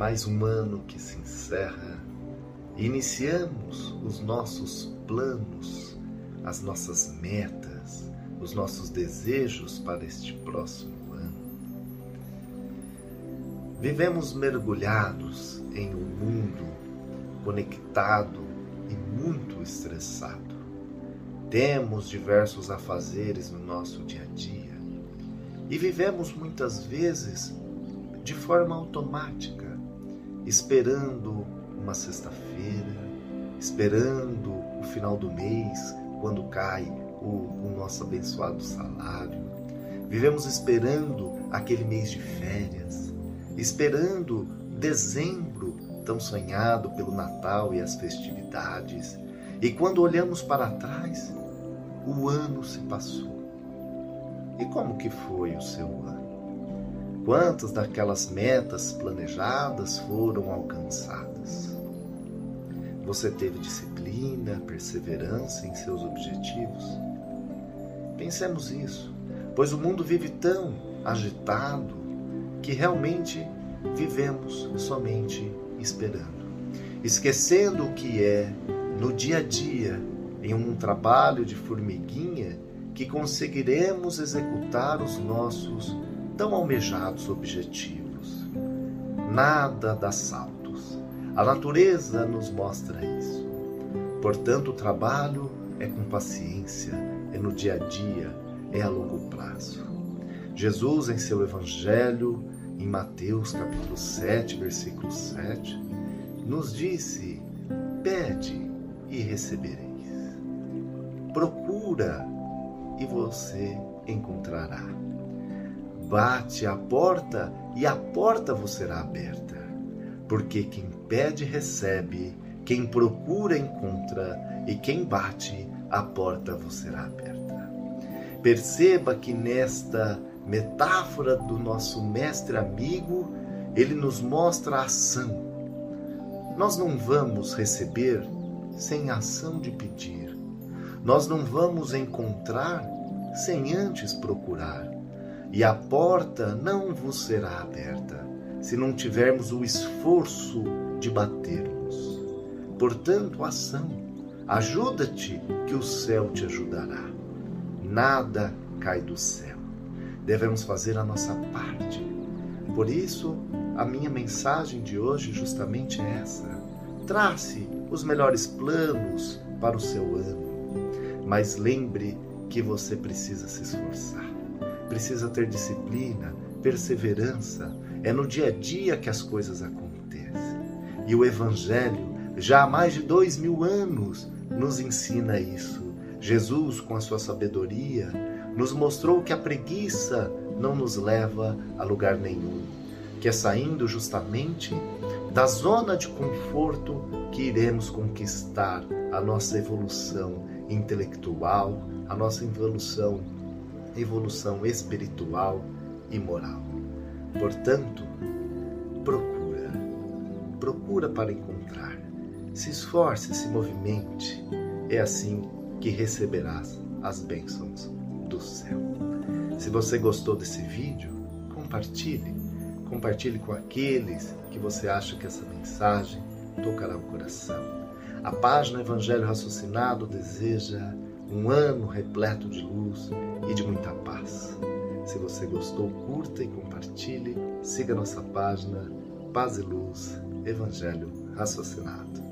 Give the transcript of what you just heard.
mais um ano que se encerra. Iniciamos os nossos planos, as nossas metas, os nossos desejos para este próximo ano. Vivemos mergulhados em um mundo conectado e muito estressado. Temos diversos afazeres no nosso dia a dia e vivemos muitas vezes de forma automática, esperando uma sexta-feira, esperando o final do mês, quando cai o, o nosso abençoado salário. Vivemos esperando aquele mês de férias, esperando dezembro tão sonhado pelo Natal e as festividades. E quando olhamos para trás, o ano se passou. E como que foi o seu ano? Quantas daquelas metas planejadas foram alcançadas? Você teve disciplina, perseverança em seus objetivos? Pensemos isso, pois o mundo vive tão agitado que realmente vivemos somente esperando, esquecendo o que é no dia a dia, em um trabalho de formiguinha, que conseguiremos executar os nossos tão almejados objetivos. Nada dá saltos. A natureza nos mostra isso. Portanto, o trabalho é com paciência, é no dia a dia, é a longo prazo. Jesus, em seu Evangelho, em Mateus capítulo 7, versículo 7, nos disse: Pede e recebereis. Procura e você encontrará. Bate a porta e a porta vos será aberta. Porque quem pede recebe, quem procura encontra, e quem bate, a porta vos será aberta. Perceba que nesta metáfora do nosso mestre amigo, ele nos mostra a ação. Nós não vamos receber sem ação de pedir. Nós não vamos encontrar sem antes procurar. E a porta não vos será aberta se não tivermos o esforço de batermos. Portanto, ação. Ajuda-te que o céu te ajudará. Nada cai do céu devemos fazer a nossa parte. Por isso, a minha mensagem de hoje justamente é essa. Trace os melhores planos para o seu ano, mas lembre que você precisa se esforçar, precisa ter disciplina, perseverança. É no dia a dia que as coisas acontecem. E o Evangelho, já há mais de dois mil anos, nos ensina isso. Jesus, com a sua sabedoria, nos mostrou que a preguiça não nos leva a lugar nenhum, que é saindo justamente da zona de conforto que iremos conquistar a nossa evolução intelectual, a nossa evolução, evolução espiritual e moral. Portanto, procura, procura para encontrar. Se esforce, se movimente. É assim que receberás as bênçãos do céu. Se você gostou desse vídeo, compartilhe. Compartilhe com aqueles que você acha que essa mensagem tocará o coração. A página Evangelho Raciocinado deseja um ano repleto de luz e de muita paz. Se você gostou, curta e compartilhe. Siga nossa página Paz e Luz Evangelho Raciocinado.